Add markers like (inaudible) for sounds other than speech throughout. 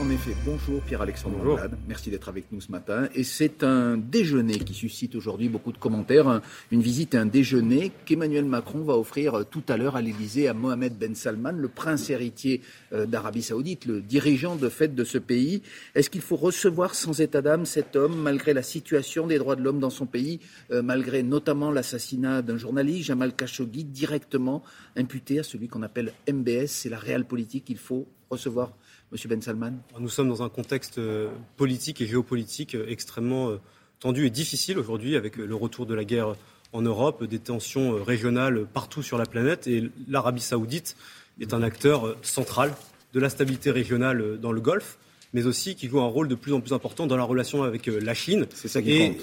En effet, bonjour Pierre-Alexandre Anglade, merci d'être avec nous ce matin. Et c'est un déjeuner qui suscite aujourd'hui beaucoup de commentaires, une visite à un déjeuner qu'Emmanuel Macron va offrir euh, tout à l'heure à l'Élysée à Mohamed Ben Salman, le prince héritier euh, d'Arabie Saoudite, le dirigeant de fait de ce pays. Est-ce qu'il faut recevoir sans état d'âme cet homme, malgré la situation des droits de l'homme dans son pays, euh, malgré notamment l'assassinat d'un journaliste, Jamal Khashoggi, directement imputé à celui qu'on appelle MBS C'est la réelle politique qu'il faut recevoir Monsieur Ben Salman. Nous sommes dans un contexte euh, politique et géopolitique euh, extrêmement euh, tendu et difficile aujourd'hui avec le retour de la guerre en Europe, des tensions régionales partout sur la planète et l'Arabie saoudite est un acteur central de la stabilité régionale dans le Golfe, mais aussi qui joue un rôle de plus en plus important dans la relation avec la Chine ça qui et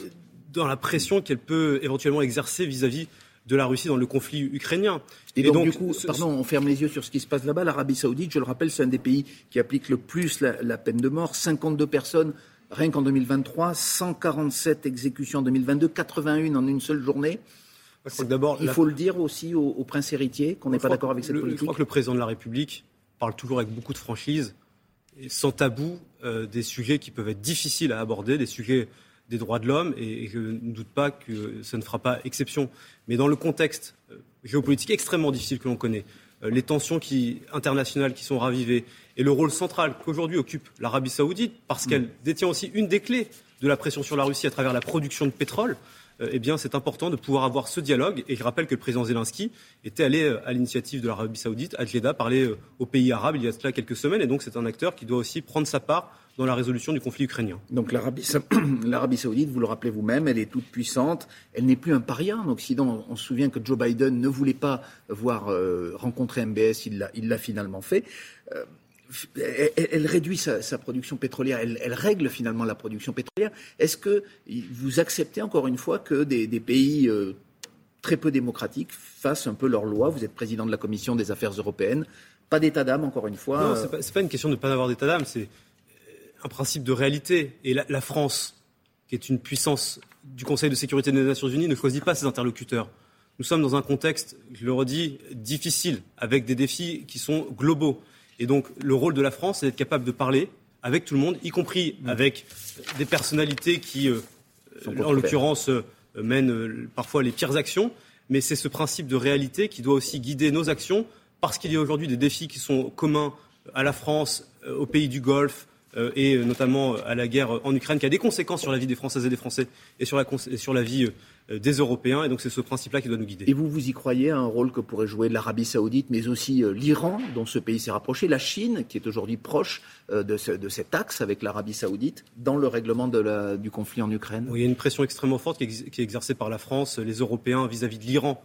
dans la pression qu'elle peut éventuellement exercer vis-à-vis vis à vis de la Russie dans le conflit ukrainien. Et, donc, du coup, pardon, on ferme les yeux sur ce qui se passe là-bas. L'Arabie Saoudite, je le rappelle, c'est un des pays qui applique le plus la, peine de mort. 52 personnes rien qu'en 2023, 147 exécutions en 2022, 81 en une seule journée. Il faut le dire aussi au, prince héritier qu'on n'est pas d'accord avec cette politique. Je crois que le président de la République parle toujours avec beaucoup de franchise et sans tabou euh, des sujets qui peuvent être difficiles à aborder, des sujets des droits de l'homme, et je ne doute pas que ça ne fera pas exception. Mais dans le contexte euh, géopolitique extrêmement difficile que l'on connaît, euh, les tensions qui, internationales qui sont ravivées, et le rôle central qu'aujourd'hui occupe l'Arabie saoudite, parce qu'elle détient aussi une des clés de la pression sur la Russie à travers la production de pétrole, euh, eh bien, c'est important de pouvoir avoir ce dialogue. Et je rappelle que le président Zelensky était allé à l'initiative de l'Arabie saoudite, à Jeddah, parler aux pays arabes il y a cela quelques semaines. Et donc, c'est un acteur qui doit aussi prendre sa part dans la résolution du conflit ukrainien. Donc (clears throat) l'Arabie saoudite, vous le rappelez vous-même, elle est toute puissante, elle n'est plus un paria en Occident. On se souvient que Joe Biden ne voulait pas voir euh, rencontrer MBS, il l'a finalement fait. Euh, elle, réduit sa, production pétrolière, elle, règle finalement la production pétrolière. Est-ce que vous acceptez encore une fois que des, pays euh, très peu démocratiques fassent un peu leur loi? Vous êtes président de la Commission des affaires européennes. Pas d'état d'âme, encore une fois. Non, ce n'est pas, pas, une question de ne pas avoir d'état d'âme, c'est un principe de réalité. Et la, France, qui est une puissance du Conseil de sécurité des Nations Unies, ne choisit pas ses interlocuteurs. Nous sommes dans un contexte, je le redis, difficile, avec des défis qui sont globaux. Et donc, le rôle de la France, c'est d'être capable de parler avec tout le monde, y compris mmh. avec des personnalités qui, euh, en l'occurrence, euh, mènent euh, parfois les pires actions. Mais c'est ce principe de réalité qui doit aussi guider nos actions, parce qu'il y a aujourd'hui des défis qui sont communs à la France, aux pays du Golfe, et notamment à la guerre en Ukraine, qui a des conséquences sur la vie des Françaises et des Français et sur la, sur la vie euh, des Européens. Et donc c'est ce principe-là qui doit nous guider. Et vous, vous y croyez à un rôle que pourrait jouer l'Arabie saoudite, mais aussi euh, l'Iran, dont ce pays s'est rapproché, la Chine, qui est aujourd'hui proche de, de, cet axe avec l'Arabie saoudite, dans le règlement de la, du conflit en Ukraine? Il y a une pression extrêmement forte qui est, exercée par la France, les Européens vis-à-vis de l'Iran,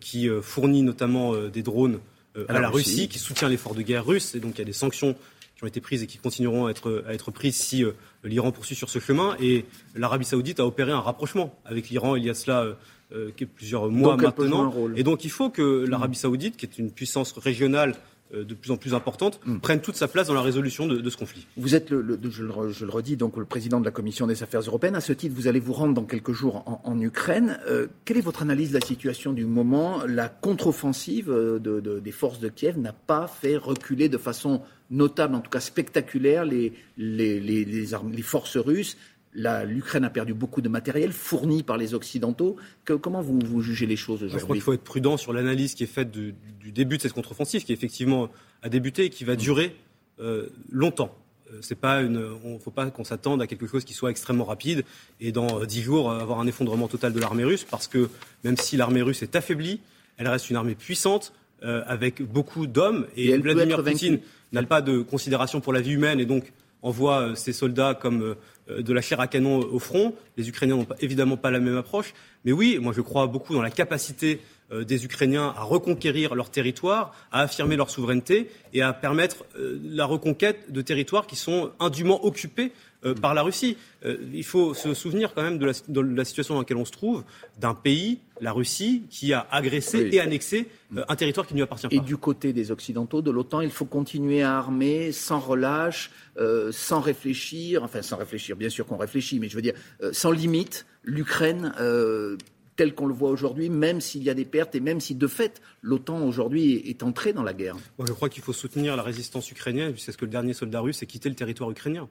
qui fournit notamment des drones à, la, Russie. Russie, qui soutient l'effort de guerre russe. Et donc il y a des sanctions qui ont été prises et qui continueront à être, à être prises si euh, l'Iran poursuit sur ce chemin. Et l'Arabie saoudite a opéré un rapprochement avec l'Iran il y a cela euh, plusieurs mois maintenant. Et donc il faut que l'Arabie saoudite, qui est une puissance régionale de plus en plus importante, mm. prennent toute sa place dans la résolution de, ce conflit. Vous êtes, le, je, le, redis, donc le président de la Commission des affaires européennes. À ce titre, vous allez vous rendre dans quelques jours en, Ukraine. Euh, quelle est votre analyse de la situation du moment? La contre-offensive euh, des forces de Kiev n'a pas fait reculer de façon notable, en tout cas spectaculaire, les, les, les, les forces russes l'Ukraine a perdu beaucoup de matériel fourni par les Occidentaux. comment vous, jugez les choses aujourd'hui Je crois qu'il faut être prudent sur l'analyse qui est faite du, début de cette contre-offensive, qui effectivement a débuté et qui va durer euh, longtemps. Euh, c'est pas une, on faut pas qu'on s'attende à quelque chose qui soit extrêmement rapide et dans euh, dix jours avoir un effondrement total de l'armée russe, parce que même si l'armée russe est affaiblie, elle reste une armée puissante avec beaucoup d'hommes et, Vladimir Poutine n'a pas de considération pour la vie humaine et donc envoie ses soldats comme euh, de la chair à canon au front. Les Ukrainiens n'ont évidemment pas la même approche. Mais oui, moi je crois beaucoup dans la capacité euh, des Ukrainiens à reconquérir leur territoire, à affirmer leur souveraineté et à permettre euh, la reconquête de territoires qui sont indûment occupés par la Russie. il faut se souvenir quand même de la, situation dans laquelle on se trouve, d'un pays, la Russie, qui a agressé et annexé un territoire qui ne lui appartient pas. Et du côté des Occidentaux, de l'OTAN, il faut continuer à armer sans relâche, sans réfléchir, enfin sans réfléchir, bien sûr qu'on réfléchit, mais je veux dire, sans limite, l'Ukraine tel qu'on le voit aujourd'hui, même s'il y a des pertes et même si de fait l'OTAN aujourd'hui est entrée dans la guerre Je crois qu'il faut soutenir la résistance ukrainienne, c'est ce que le dernier soldat russe ait quitté le territoire ukrainien.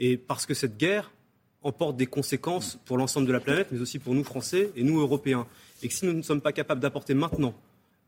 Et parce que cette guerre emporte des conséquences pour l'ensemble de la planète, mais aussi pour nous Français et nous Européens. Et que si nous ne sommes pas capables d'apporter maintenant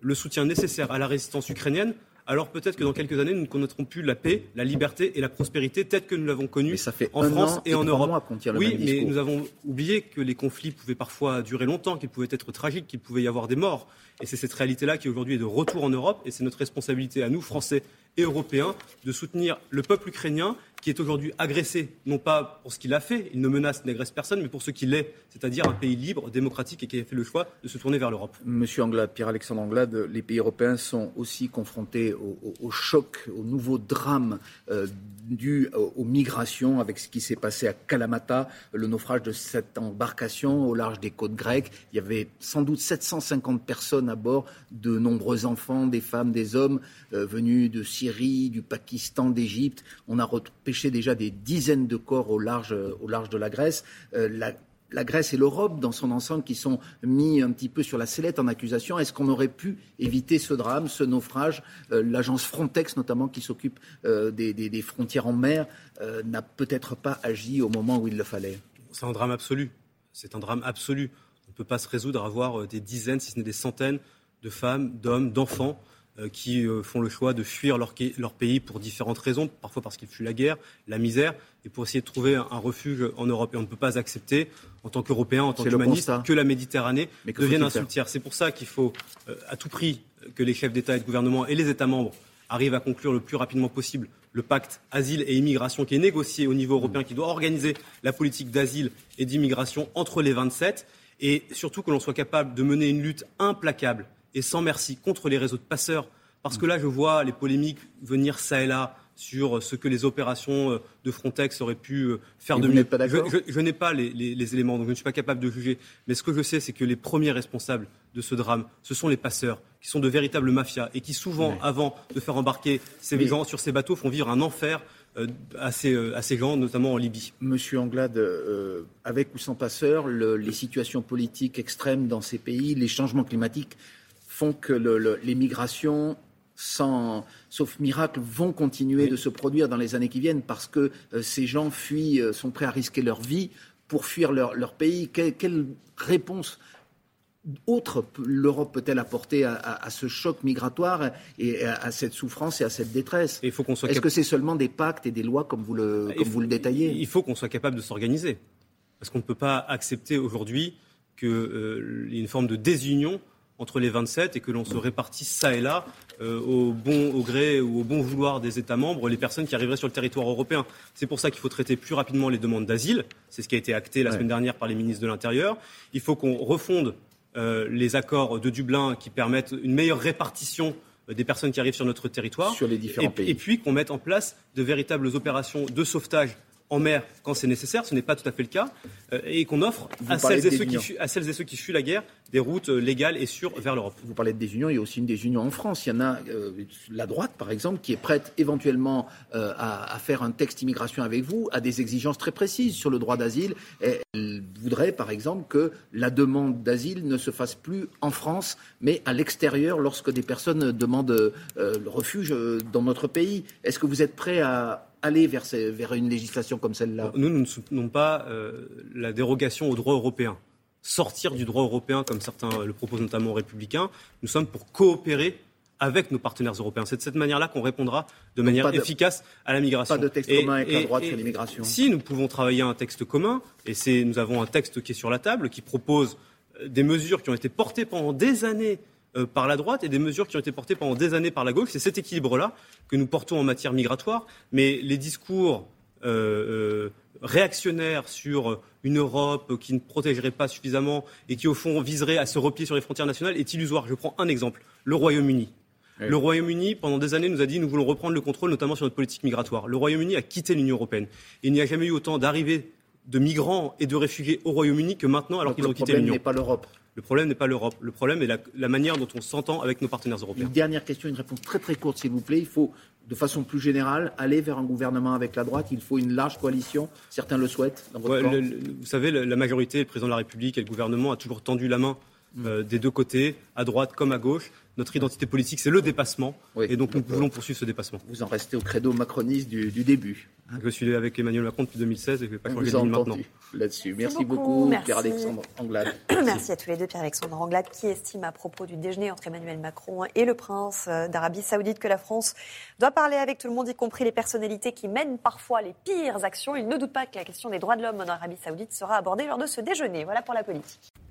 le soutien nécessaire à la résistance ukrainienne, alors peut-être que dans quelques années, nous ne connaîtrons plus la paix, la liberté et la prospérité telle que nous l'avons connue en France et, en Europe. oui, mais nous avons oublié que les conflits pouvaient parfois durer longtemps, qu'ils pouvaient être tragiques, qu'il pouvait y avoir des morts. Et c'est cette réalité-là qui aujourd'hui est de retour en Europe, et c'est notre responsabilité à nous, Français et Européens, de soutenir le peuple ukrainien qui est aujourd'hui agressé, non pas pour ce qu'il a fait, il ne menace, n'agresse personne, mais pour ce qu'il est, c'est-à-dire un pays libre, démocratique et qui a fait le choix de se tourner vers l'Europe. Monsieur Anglade, Pierre-Alexandre Anglade, les pays européens sont aussi confrontés au, choc, au nouveau drame euh, dû aux, migrations avec ce qui s'est passé à Kalamata, le naufrage de cette embarcation au large des côtes grecques. Il y avait sans doute 750 personnes à bord, de nombreux enfants, des femmes, des hommes euh, venus de Syrie, du Pakistan, d'Égypte. On a repêché déjà des dizaines de corps au large, large de la Grèce. Euh, la, Grèce et l'Europe dans son ensemble qui sont mis un petit peu sur la sellette en accusation. Est-ce qu'on aurait pu éviter ce drame, ce naufrage? Euh, L'agence Frontex notamment qui s'occupe euh, des, frontières en mer n'a peut-être pas agi au moment où il le fallait. C'est un drame absolu. C'est un drame absolu. On ne peut pas se résoudre à avoir des dizaines, si ce n'est des centaines de femmes, d'hommes, d'enfants euh, qui euh, font le choix de fuir leur, pays pour différentes raisons, parfois parce qu'ils fuient la guerre, la misère, et pour essayer de trouver un, refuge en Europe. Et on ne peut pas accepter, en tant qu'Européens, en tant qu'humanistes, que la Méditerranée devienne un cimetière. C'est pour ça qu'il faut, euh, à tout prix, que les chefs d'État et de gouvernement et les États membres arrivent à conclure le plus rapidement possible le pacte asile et immigration qui est négocié au niveau européen, qui doit organiser la politique d'asile et d'immigration entre les 27, et surtout que l'on soit capable de mener une lutte implacable et sans merci contre les réseaux de passeurs. Parce que là, je vois les polémiques venir ça et là sur ce que les opérations euh, de Frontex auraient pu euh, faire de mieux. Pas je, je, n'ai pas les, les, éléments, donc je ne suis pas capable de juger. Mais ce que je sais, c'est que les premiers responsables de ce drame, ce sont les passeurs, qui sont de véritables mafias et qui souvent, avant de faire embarquer ces gens sur ces bateaux, font vivre un enfer euh, à, ces, à, ces, gens, notamment en Libye. Monsieur Anglade, avec ou sans passeurs, les situations politiques extrêmes dans ces pays, les changements climatiques font que les migrations, sans, sauf miracle, vont continuer de se produire dans les années qui viennent parce que euh, ces gens fuient, euh, sont prêts à risquer leur vie pour fuir leur, pays. Quelle, réponse autre l'Europe peut-elle apporter à, ce choc migratoire et à, cette souffrance et à cette détresse? Est-ce que c'est seulement des pactes et des lois comme vous le, comme vous le détaillez? Il faut qu'on soit capable de s'organiser. Parce qu'on ne peut pas accepter aujourd'hui qu'il euh, y ait une forme de désunion entre les 27 et que l'on se répartisse ça et là euh, au bon au gré ou au bon vouloir des États membres les personnes qui arriveraient sur le territoire européen. C'est pour ça qu'il faut traiter plus rapidement les demandes d'asile. C'est ce qui a été acté la semaine dernière par les ministres de l'Intérieur. Il faut qu'on refonde euh, les accords de Dublin qui permettent une meilleure répartition euh, des personnes qui arrivent sur notre territoire. Sur les différents pays. Et puis qu'on mette en place de véritables opérations de sauvetage en mer quand c'est nécessaire, ce n'est pas tout à fait le cas, euh, et qu'on offre à celles et, ceux qui fuient, à celles et, ceux qui fuient, la guerre des routes euh, légales et sûres vers l'Europe. Vous parlez de désunion, il y a aussi une désunion en France. Il y en a euh, la droite, par exemple, qui est prête éventuellement à, faire un texte immigration avec vous, à des exigences très précises sur le droit d'asile. Elle voudrait, par exemple, que la demande d'asile ne se fasse plus en France, mais à l'extérieur lorsque des personnes demandent le refuge dans notre pays. Est-ce que vous êtes prêt à aller vers, vers une législation comme celle-là? Nous, nous ne soutenons pas euh, la dérogation au droit européen. Sortir du droit européen, comme certains le proposent notamment aux républicains, nous sommes pour coopérer avec nos partenaires européens. C'est de cette manière-là qu'on répondra de manière efficace à la migration. Pas de texte commun avec la droite sur l'immigration. Si nous pouvons travailler un texte commun, et nous avons un texte qui est sur la table, qui propose euh, des mesures qui ont été portées pendant des années euh, par la droite et des mesures qui ont été portées pendant des années par la gauche. C'est cet équilibre-là que nous portons en matière migratoire. Mais les discours euh, euh, réactionnaires sur une Europe qui ne protégerait pas suffisamment et qui, au fond, viserait à se replier sur les frontières nationales est illusoire. Je prends un exemple, le Royaume-Uni. Le Royaume-Uni, pendant des années, nous a dit nous voulons reprendre le contrôle, notamment sur notre politique migratoire. Le Royaume-Uni a quitté l'Union européenne. Il n'y a jamais eu autant d'arrivées de migrants et de réfugiés au Royaume-Uni que maintenant, alors qu'ils ont quitté l'Union. Le problème n'est pas l'Europe. Le problème n'est pas l'Europe. Le problème est la, manière dont on s'entend avec nos partenaires européens. Une dernière question, une réponse très très courte, s'il vous plaît. Il faut, de façon plus générale, aller vers un gouvernement avec la droite. Il faut une large coalition. Certains le souhaitent. Dans votre vous savez, la, majorité, le président de la République et le gouvernement a toujours tendu la main. Euh, des deux côtés, à droite comme à gauche. Notre identité politique, c'est le dépassement. et donc, nous voulons poursuivre ce dépassement. Vous en restez au credo macroniste du, début. Je suis avec Emmanuel Macron depuis 2016 et je ne vais pas changer de ligne maintenant. Là-dessus. Merci, beaucoup, Pierre-Alexandre Anglade. (coughs) Merci à tous les deux, Pierre-Alexandre Anglade, qui estime à propos du déjeuner entre Emmanuel Macron et le prince d'Arabie Saoudite que la France doit parler avec tout le monde, y compris les personnalités qui mènent parfois les pires actions. Il ne doute pas que la question des droits de l'homme en Arabie Saoudite sera abordée lors de ce déjeuner. Voilà pour la politique.